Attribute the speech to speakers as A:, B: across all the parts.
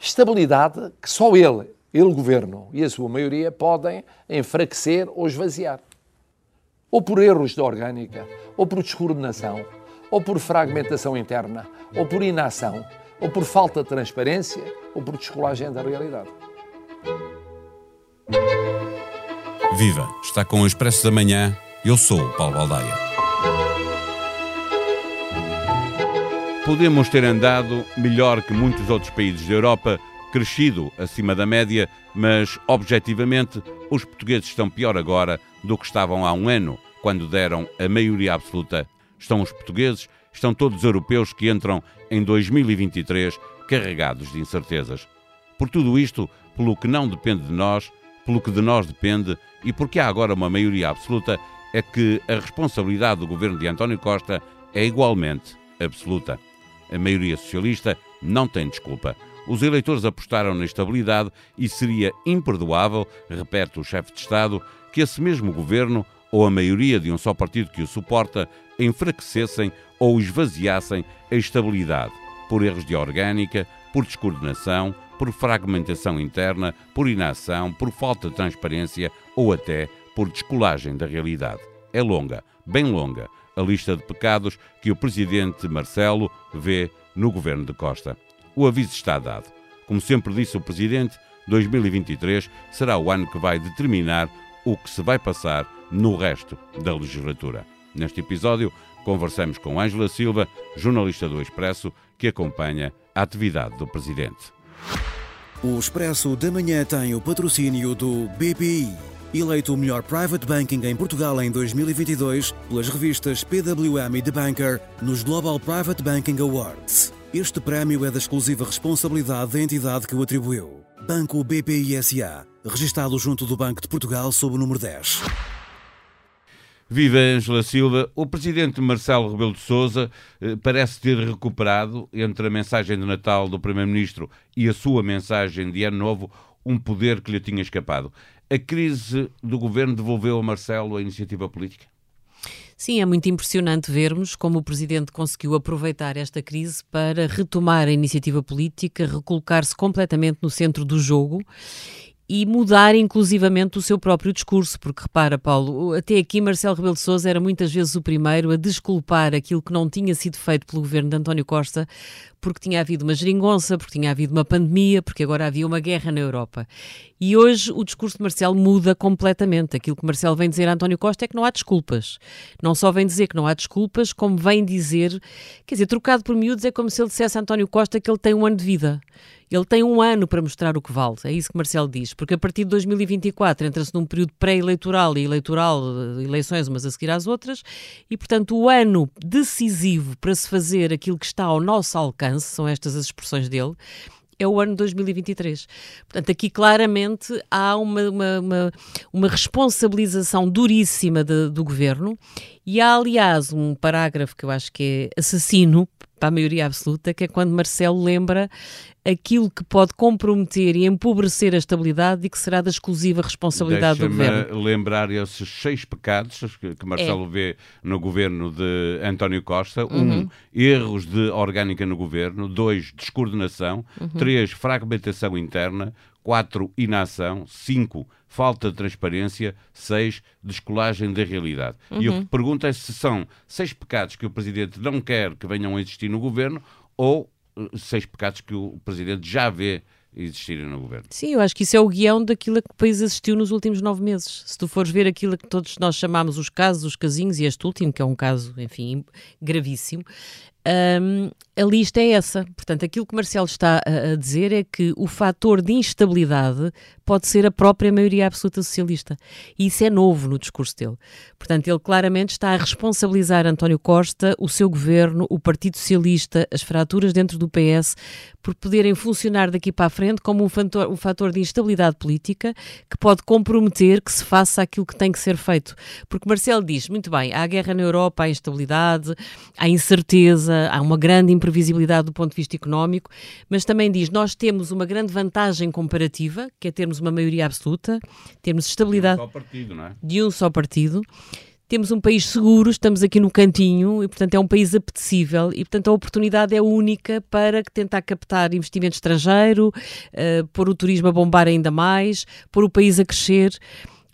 A: Estabilidade que só ele, ele governo e a sua maioria podem enfraquecer ou esvaziar. Ou por erros de orgânica, ou por descoordenação, ou por fragmentação interna, ou por inação, ou por falta de transparência, ou por descolagem da realidade.
B: Viva! Está com o Expresso da Manhã. Eu sou o Paulo Baldaia. Podemos ter andado melhor que muitos outros países da Europa, crescido acima da média, mas objetivamente os portugueses estão pior agora do que estavam há um ano, quando deram a maioria absoluta. Estão os portugueses, estão todos os europeus que entram em 2023 carregados de incertezas. Por tudo isto, pelo que não depende de nós, pelo que de nós depende e porque há agora uma maioria absoluta, é que a responsabilidade do governo de António Costa é igualmente absoluta. A maioria socialista não tem desculpa. Os eleitores apostaram na estabilidade e seria imperdoável, repete o chefe de Estado, que esse mesmo governo ou a maioria de um só partido que o suporta enfraquecessem ou esvaziassem a estabilidade por erros de orgânica, por descoordenação, por fragmentação interna, por inação, por falta de transparência ou até por descolagem da realidade. É longa, bem longa, a lista de pecados que o presidente Marcelo vê no governo de Costa. O aviso está dado. Como sempre disse o presidente, 2023 será o ano que vai determinar o que se vai passar no resto da legislatura. Neste episódio, conversamos com Ângela Silva, jornalista do Expresso, que acompanha a atividade do presidente.
C: O Expresso da Manhã tem o patrocínio do BPI, eleito o melhor private banking em Portugal em 2022 pelas revistas PWM e The Banker nos Global Private Banking Awards. Este prémio é da exclusiva responsabilidade da entidade que o atribuiu. Banco BPI SA, registado junto do Banco de Portugal sob o número 10.
B: Viva Ângela Silva. O presidente Marcelo Rebelo de Sousa eh, parece ter recuperado, entre a mensagem de Natal do primeiro-ministro e a sua mensagem de Ano Novo, um poder que lhe tinha escapado. A crise do governo devolveu a Marcelo a iniciativa política?
D: Sim, é muito impressionante vermos como o Presidente conseguiu aproveitar esta crise para retomar a iniciativa política, recolocar-se completamente no centro do jogo e mudar inclusivamente o seu próprio discurso, porque repara, Paulo, até aqui Marcelo Rebelo de Sousa era muitas vezes o primeiro a desculpar aquilo que não tinha sido feito pelo governo de António Costa, porque tinha havido uma geringonça, porque tinha havido uma pandemia, porque agora havia uma guerra na Europa. E hoje o discurso de Marcelo muda completamente. Aquilo que Marcelo vem dizer a António Costa é que não há desculpas. Não só vem dizer que não há desculpas, como vem dizer, quer dizer, trocado por miúdos é como se ele dissesse a António Costa que ele tem um ano de vida. Ele tem um ano para mostrar o que vale, é isso que Marcelo diz, porque a partir de 2024 entra-se num período pré-eleitoral e eleitoral, eleições umas a seguir às outras, e portanto o ano decisivo para se fazer aquilo que está ao nosso alcance, são estas as expressões dele, é o ano 2023. Portanto, aqui claramente há uma, uma, uma, uma responsabilização duríssima de, do governo e há, aliás, um parágrafo que eu acho que é assassino para a maioria absoluta, que é quando Marcelo lembra aquilo que pode comprometer e empobrecer a estabilidade e que será da exclusiva responsabilidade do governo.
B: lembrar esses seis pecados que Marcelo é. vê no governo de António Costa. Uhum. Um, erros de orgânica no governo. Dois, descoordenação. Uhum. Três, fragmentação interna. Quatro, inação. Cinco, falta de transparência. Seis, descolagem da realidade. Uhum. E eu pergunto é se são seis pecados que o Presidente não quer que venham a existir no governo ou seis pecados que o Presidente já vê existirem no governo.
D: Sim, eu acho que isso é o guião daquilo a que o país assistiu nos últimos nove meses. Se tu fores ver aquilo que todos nós chamamos os casos, os casinhos, e este último, que é um caso, enfim, gravíssimo, um, a lista é essa. Portanto, aquilo que Marcelo está a, a, dizer é que o fator de instabilidade pode ser a própria maioria absoluta socialista. E isso é novo no discurso dele. Portanto, ele claramente está a responsabilizar António Costa, o seu governo, o Partido Socialista, as fraturas dentro do PS, por poderem funcionar daqui para a frente como um fator, um fator de instabilidade política que pode comprometer que se faça aquilo que tem que ser feito. Porque Marcelo diz, muito bem, há guerra na Europa, há instabilidade, há incerteza, há uma grande imprevisibilidade do ponto de vista económico, mas também diz, nós temos uma grande vantagem comparativa, que é termos uma maioria absoluta, termos estabilidade...
B: De um só partido, não é?
D: De um só partido temos um país seguro, estamos aqui no cantinho e, portanto, é um país apetecível e, portanto, a oportunidade é única para tentar captar investimento estrangeiro, uh, pôr o turismo a bombar ainda mais, pôr o país a crescer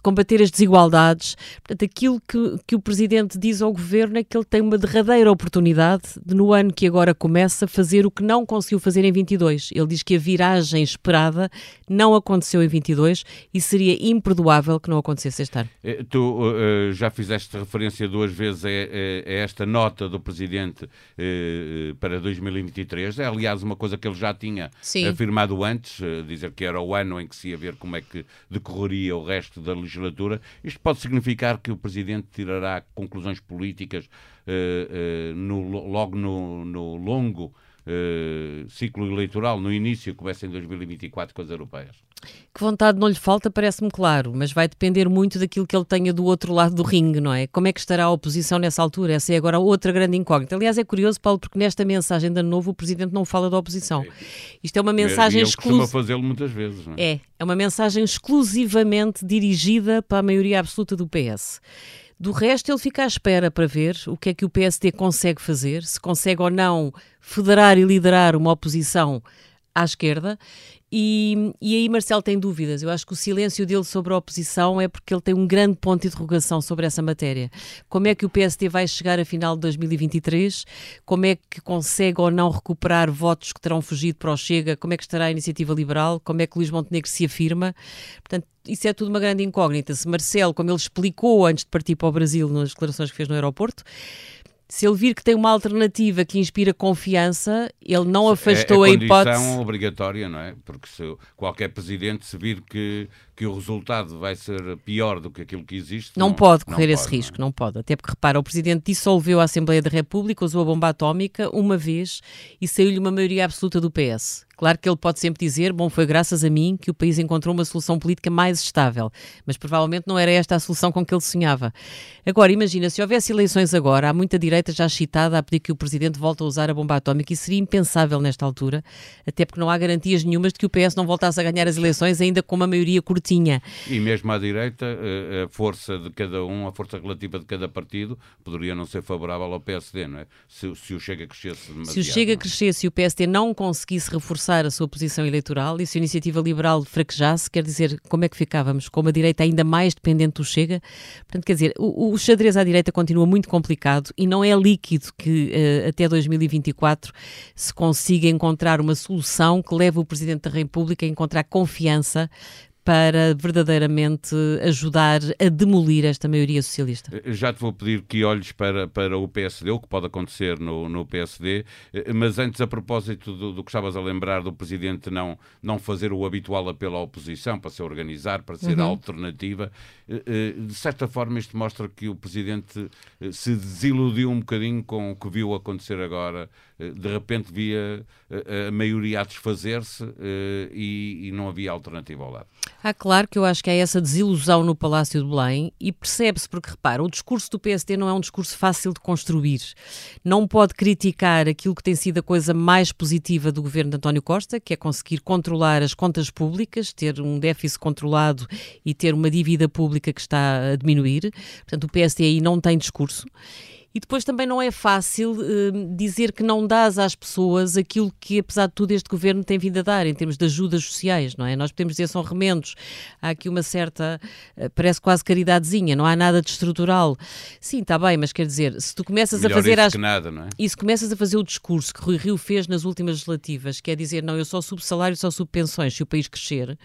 D: combater as desigualdades. Portanto, aquilo que, que o Presidente diz ao Governo é que ele tem uma derradeira oportunidade de, no ano que agora começa, fazer o que não conseguiu fazer em 22. Ele diz que a viragem esperada não aconteceu em 22 e seria imperdoável que não acontecesse este ano.
B: Eh, tu uh, já fizeste referência duas vezes a, a, a esta nota do Presidente uh, para 2023. É, aliás, uma coisa que ele já tinha Sim. afirmado antes, uh, dizer que era o ano em que se ia ver como é que decorreria o resto da legislação legislatura. Isto pode significar que o Presidente tirará conclusões políticas uh, uh, no, logo no, no longo uh, ciclo eleitoral, no início, começa em 2024 com as europeias?
D: Que vontade não lhe falta, parece-me claro, mas vai depender muito daquilo que ele tenha do outro lado do ringue, não é? Como é que estará a oposição nessa altura? Essa é agora outra grande incógnita. Aliás, é curioso, Paulo, porque nesta mensagem de ano novo o Presidente não fala da oposição. Isto é uma mensagem exclusiva.
B: Fazê-lo muitas vezes, não é?
D: É, é uma mensagem exclusivamente dirigida para a maioria absoluta do PS. Do resto, ele fica à espera para ver o que é que o PSD consegue fazer, se consegue ou não federar e liderar uma oposição à esquerda e, e aí Marcelo tem dúvidas. Eu acho que o silêncio dele sobre a oposição é porque ele tem um grande ponto de interrogação sobre essa matéria. Como é que o PSD vai chegar a final de 2023? Como é que consegue ou não recuperar votos que terão fugido para o Chega? Como é que estará a iniciativa liberal? Como é que Luís Montenegro se afirma? Portanto, isso é tudo uma grande incógnita. Se Marcelo, como ele explicou antes de partir para o Brasil nas declarações que fez no aeroporto, se ele vir que tem uma alternativa que inspira confiança, ele não afastou
B: é,
D: é a hipótese.
B: É obrigatória, não é? Porque se qualquer presidente se vir que, que o resultado vai ser pior do que aquilo que existe.
D: Não, não pode correr não esse pode, risco, não, é? não, pode. Até porque, repara, o presidente dissolveu a Assembleia da República, usou a bomba atómica uma vez e saiu-lhe uma maioria absoluta do PS. Claro que ele pode sempre dizer, bom, foi graças a mim que o país encontrou uma solução política mais estável, mas provavelmente não era esta a solução com que ele sonhava. Agora, imagina, se houvesse eleições agora, há muita direita já excitada a pedir que o Presidente volte a usar a bomba atómica e seria impensável nesta altura, até porque não há garantias nenhumas de que o PS não voltasse a ganhar as eleições ainda com uma maioria curtinha.
B: E mesmo à direita, eh, a força de cada um, a força relativa de cada partido, poderia não ser favorável ao PSD, não é? Se, se o Chega crescesse demasiado.
D: Se o Chega é? crescesse e o PSD não conseguisse reforçar reforçar a sua posição eleitoral e se a iniciativa liberal fraquejasse, quer dizer, como é que ficávamos? Com uma direita ainda mais dependente do Chega? Portanto, quer dizer, o, o xadrez à direita continua muito complicado e não é líquido que uh, até 2024 se consiga encontrar uma solução que leve o Presidente da República a encontrar confiança para verdadeiramente ajudar a demolir esta maioria socialista?
B: Eh, já te vou pedir que olhes para, para o PSD, o que pode acontecer no, no PSD, eh, mas antes, a propósito do, do que estavas a lembrar do Presidente não, não fazer o habitual apelo à oposição para se organizar, para ser uhum. alternativa, eh, de certa forma isto mostra que o Presidente se desiludiu um bocadinho com o que viu acontecer agora. De repente via a maioria a desfazer-se e, e não havia alternativa ao lado.
D: Ah, claro que eu acho que há essa desilusão no Palácio de Belém e percebe-se, porque repara, o discurso do PSD não é um discurso fácil de construir. Não pode criticar aquilo que tem sido a coisa mais positiva do governo de António Costa, que é conseguir controlar as contas públicas, ter um déficit controlado e ter uma dívida pública que está a diminuir. Portanto, o PSD aí não tem discurso. E depois também não é fácil uh, dizer que não dás às pessoas aquilo que, apesar de tudo, este governo tem vindo a dar em termos de ajudas sociais, não é? Nós podemos dizer são remendos, há aqui uma certa, uh, parece quase caridadezinha, não há nada de estrutural. Sim, está bem, mas quer dizer, se tu começas
B: Melhor
D: a fazer.
B: As... nada, não é?
D: E se começas a fazer o discurso que Rui Rio fez nas últimas legislativas, que é dizer, não, eu só subo salário, só subo pensões, se o país crescer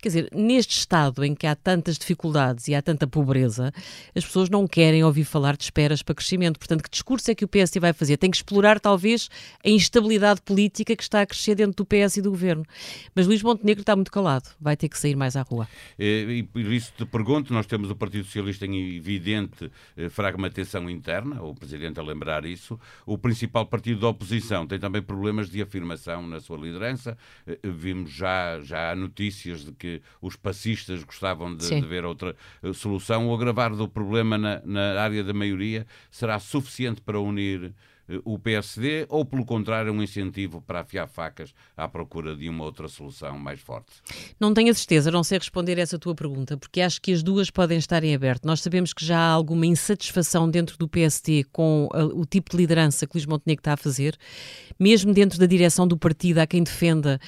D: Quer dizer, neste Estado em que há tantas dificuldades e há tanta pobreza, as pessoas não querem ouvir falar de esperas para crescimento. Portanto, que discurso é que o PSD vai fazer? Tem que explorar, talvez, a instabilidade política que está a crescer dentro do PS e do governo. Mas Luís Montenegro está muito calado, vai ter que sair mais à rua.
B: E, por isso te pergunto: nós temos o Partido Socialista em evidente eh, fragmentação interna, o Presidente a lembrar isso. O principal partido da oposição tem também problemas de afirmação na sua liderança. Eh, vimos já, já notícias de que que os passistas gostavam de, de ver outra uh, solução. O agravar do problema na, na, área da maioria será suficiente para unir eh, o PSD ou, pelo contrário, um incentivo para afiar facas à procura de uma outra solução mais forte?
D: Não tenho a certeza, não sei responder essa tua pergunta, porque acho que as duas podem estar em aberto. Nós sabemos que já há alguma insatisfação dentro do PSD com uh, o tipo de liderança que Luís Montenegro está a fazer, mesmo dentro da direção do partido, há quem defenda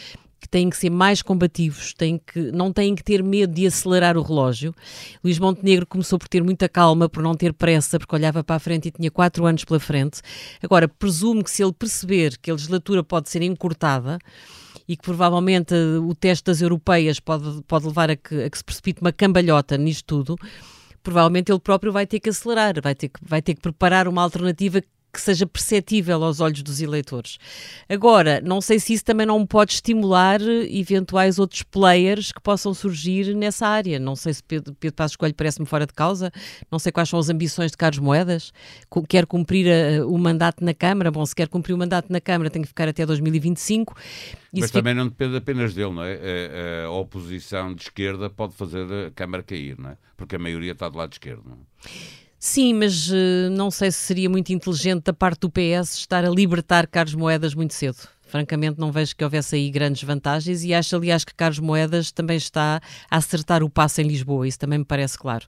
D: que têm que ser mais combativos, têm que, não têm que ter medo de acelerar o relógio. Luís Montenegro começou por ter muita calma, por não ter pressa, porque olhava para a frente e tinha quatro anos pela frente. Agora, presumo que se ele perceber que a legislatura pode ser encurtada, e que provavelmente o teste das europeias pode, pode levar a que, a que se precipite uma cambalhota nisto tudo, provavelmente ele próprio vai ter que acelerar, vai ter que, vai ter que preparar uma alternativa que seja perceptível aos olhos dos eleitores. Agora, não sei se isso também não pode estimular eventuais outros players que possam surgir nessa área. Não sei se Pedro, Pedro Passos Coelho parece-me fora de causa, não sei quais são as ambições de Carlos Moedas, quer cumprir a, o mandato na Câmara, bom, se quer cumprir o mandato na Câmara tem que ficar até 2025.
B: Mas também não depende apenas dele, não é? A, a, oposição de esquerda pode fazer a Câmara cair, não é? Porque a maioria está do lado esquerdo, não é?
D: Sim, mas uh, não sei se seria muito inteligente da parte do PS estar a libertar Carlos Moedas muito cedo. Francamente, não vejo que houvesse aí grandes vantagens e acho, aliás, que Carlos Moedas também está a acertar o passo em Lisboa. Isso também me parece claro.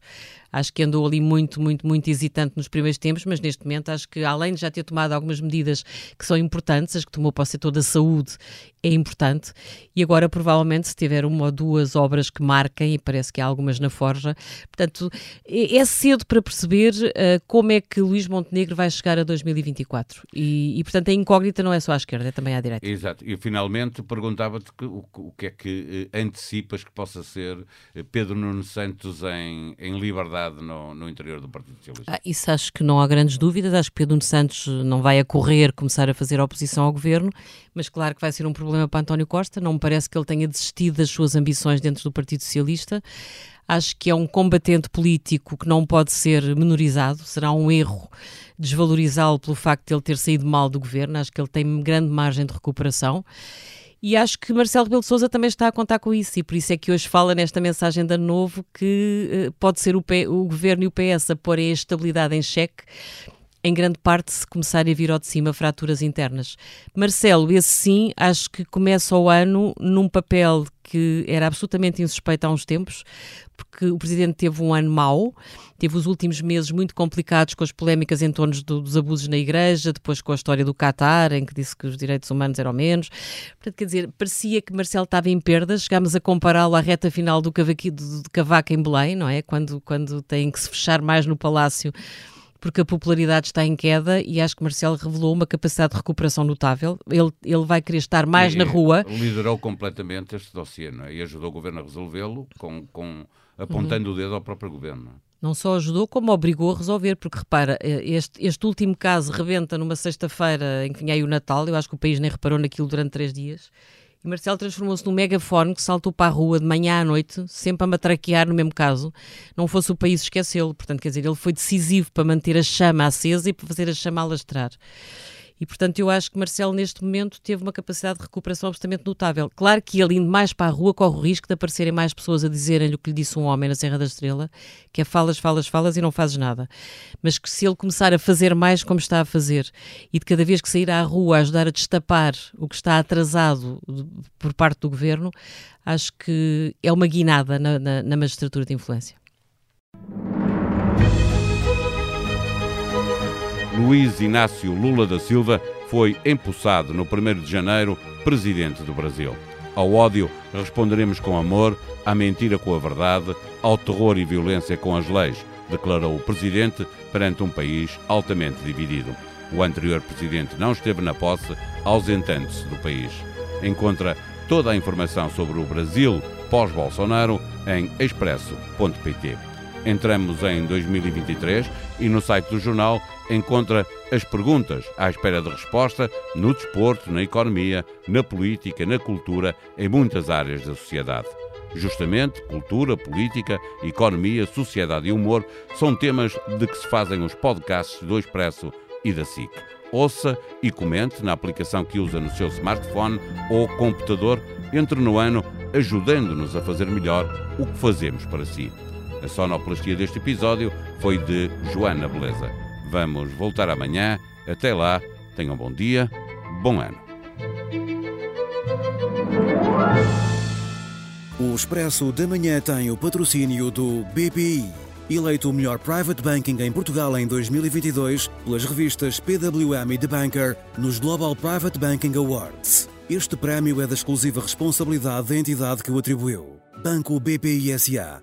D: Acho que andou ali muito, muito, muito hesitante nos primeiros tempos, mas neste momento acho que, além de já ter tomado algumas medidas que são importantes, as que tomou para o setor da saúde é importante, e agora provavelmente se tiver uma ou duas obras que marquem, e parece que há algumas na Forja, portanto, é, é cedo para perceber uh, como é que Luís Montenegro vai chegar a 2024. E, e, portanto, a incógnita não é só à esquerda, é também à direita.
B: Exato. E finalmente perguntava-te o, o, que é que uh, antecipas que possa ser uh, Pedro Nuno Santos em, em liberdade no, no interior do Partido Socialista?
D: Ah, isso acho que não há grandes dúvidas. Acho que Pedro Santos não vai a correr começar a fazer oposição ao governo, mas claro que vai ser um problema para António Costa. Não me parece que ele tenha desistido das suas ambições dentro do Partido Socialista. Acho que é um combatente político que não pode ser menorizado. Será um erro desvalorizá-lo pelo facto de ele ter saído mal do governo. Acho que ele tem grande margem de recuperação. E acho que Marcelo Rebelo de Sousa também está a contar com isso, e por isso é que hoje fala nesta mensagem de ano novo que uh, pode ser o, P, o governo e o PS a porem a estabilidade em xeque, em grande parte se começarem a vir ao de cima fraturas internas. Marcelo, esse sim, acho que começa o ano num papel que era absolutamente insuspeito há uns tempos, porque o Presidente teve um ano mau, teve os últimos meses muito complicados com as polémicas em torno do, dos abusos na Igreja, depois com a história do Qatar, em que disse que os direitos humanos eram menos. Portanto, quer dizer, parecia que Marcelo estava em perdas, chegámos a compará-lo à reta final do, cavaque, do, do Cavaco em Belém, não é? Quando, quando tem que se fechar mais no Palácio porque a popularidade está em queda e acho que Marcelo revelou uma capacidade de recuperação notável. Ele, ele vai querer estar mais e, na rua.
B: Liderou completamente este dossiê não é? e ajudou o governo a resolvê-lo, com, com, apontando uhum. o dedo ao próprio governo.
D: Não só ajudou, como obrigou a resolver, porque repara, eh, este, este último caso rebenta numa sexta-feira em que vinha aí o Natal, eu acho que o país nem reparou naquilo durante três dias. E Marcelo transformou-se num megafone que saltou para a rua de manhã à noite, sempre a matraquear no mesmo caso. Não fosse o país esquecê-lo. Portanto, quer dizer, ele foi decisivo para manter a chama acesa e para fazer a chama alastrar. E, portanto, eu acho que Marcelo, neste momento, teve uma capacidade de recuperação absolutamente notável. Claro que ele indo mais para a rua corre o risco de aparecerem mais pessoas a dizerem-lhe o que lhe disse um homem na Serra da Estrela, que é falas, falas, falas e não fazes nada. Mas que se ele começar a fazer mais como está a fazer e de cada vez que sair à rua ajudar a destapar o que está atrasado por parte do governo, acho que é uma guinada na, na, na magistratura de influência.
B: Luiz Inácio Lula da Silva foi empossado no 1 de janeiro presidente do Brasil. Ao ódio responderemos com amor, à mentira com a verdade, ao terror e violência com as leis, declarou o presidente perante um país altamente dividido. O anterior presidente não esteve na posse, ausentando-se do país. Encontra toda a informação sobre o Brasil pós-Bolsonaro em expresso.pt. Entramos em 2023 e no site do jornal encontra as perguntas à espera de resposta no desporto, na economia, na política, na cultura, em muitas áreas da sociedade. Justamente, cultura, política, economia, sociedade e humor são temas de que se fazem os podcasts do Expresso e da SIC. Ouça e comente na aplicação que usa no seu smartphone ou computador. Entre no ano, ajudando-nos a fazer melhor o que fazemos para si. A sonoplastia deste episódio foi de Joana Beleza. Vamos voltar amanhã. Até lá Tenham um bom dia, bom ano.
C: O Expresso da Manhã tem o patrocínio do BPI, eleito o melhor private banking em Portugal em 2022 pelas revistas PWM e The Banker nos Global Private Banking Awards. Este prémio é da exclusiva responsabilidade da entidade que o atribuiu. Banco BPI SA,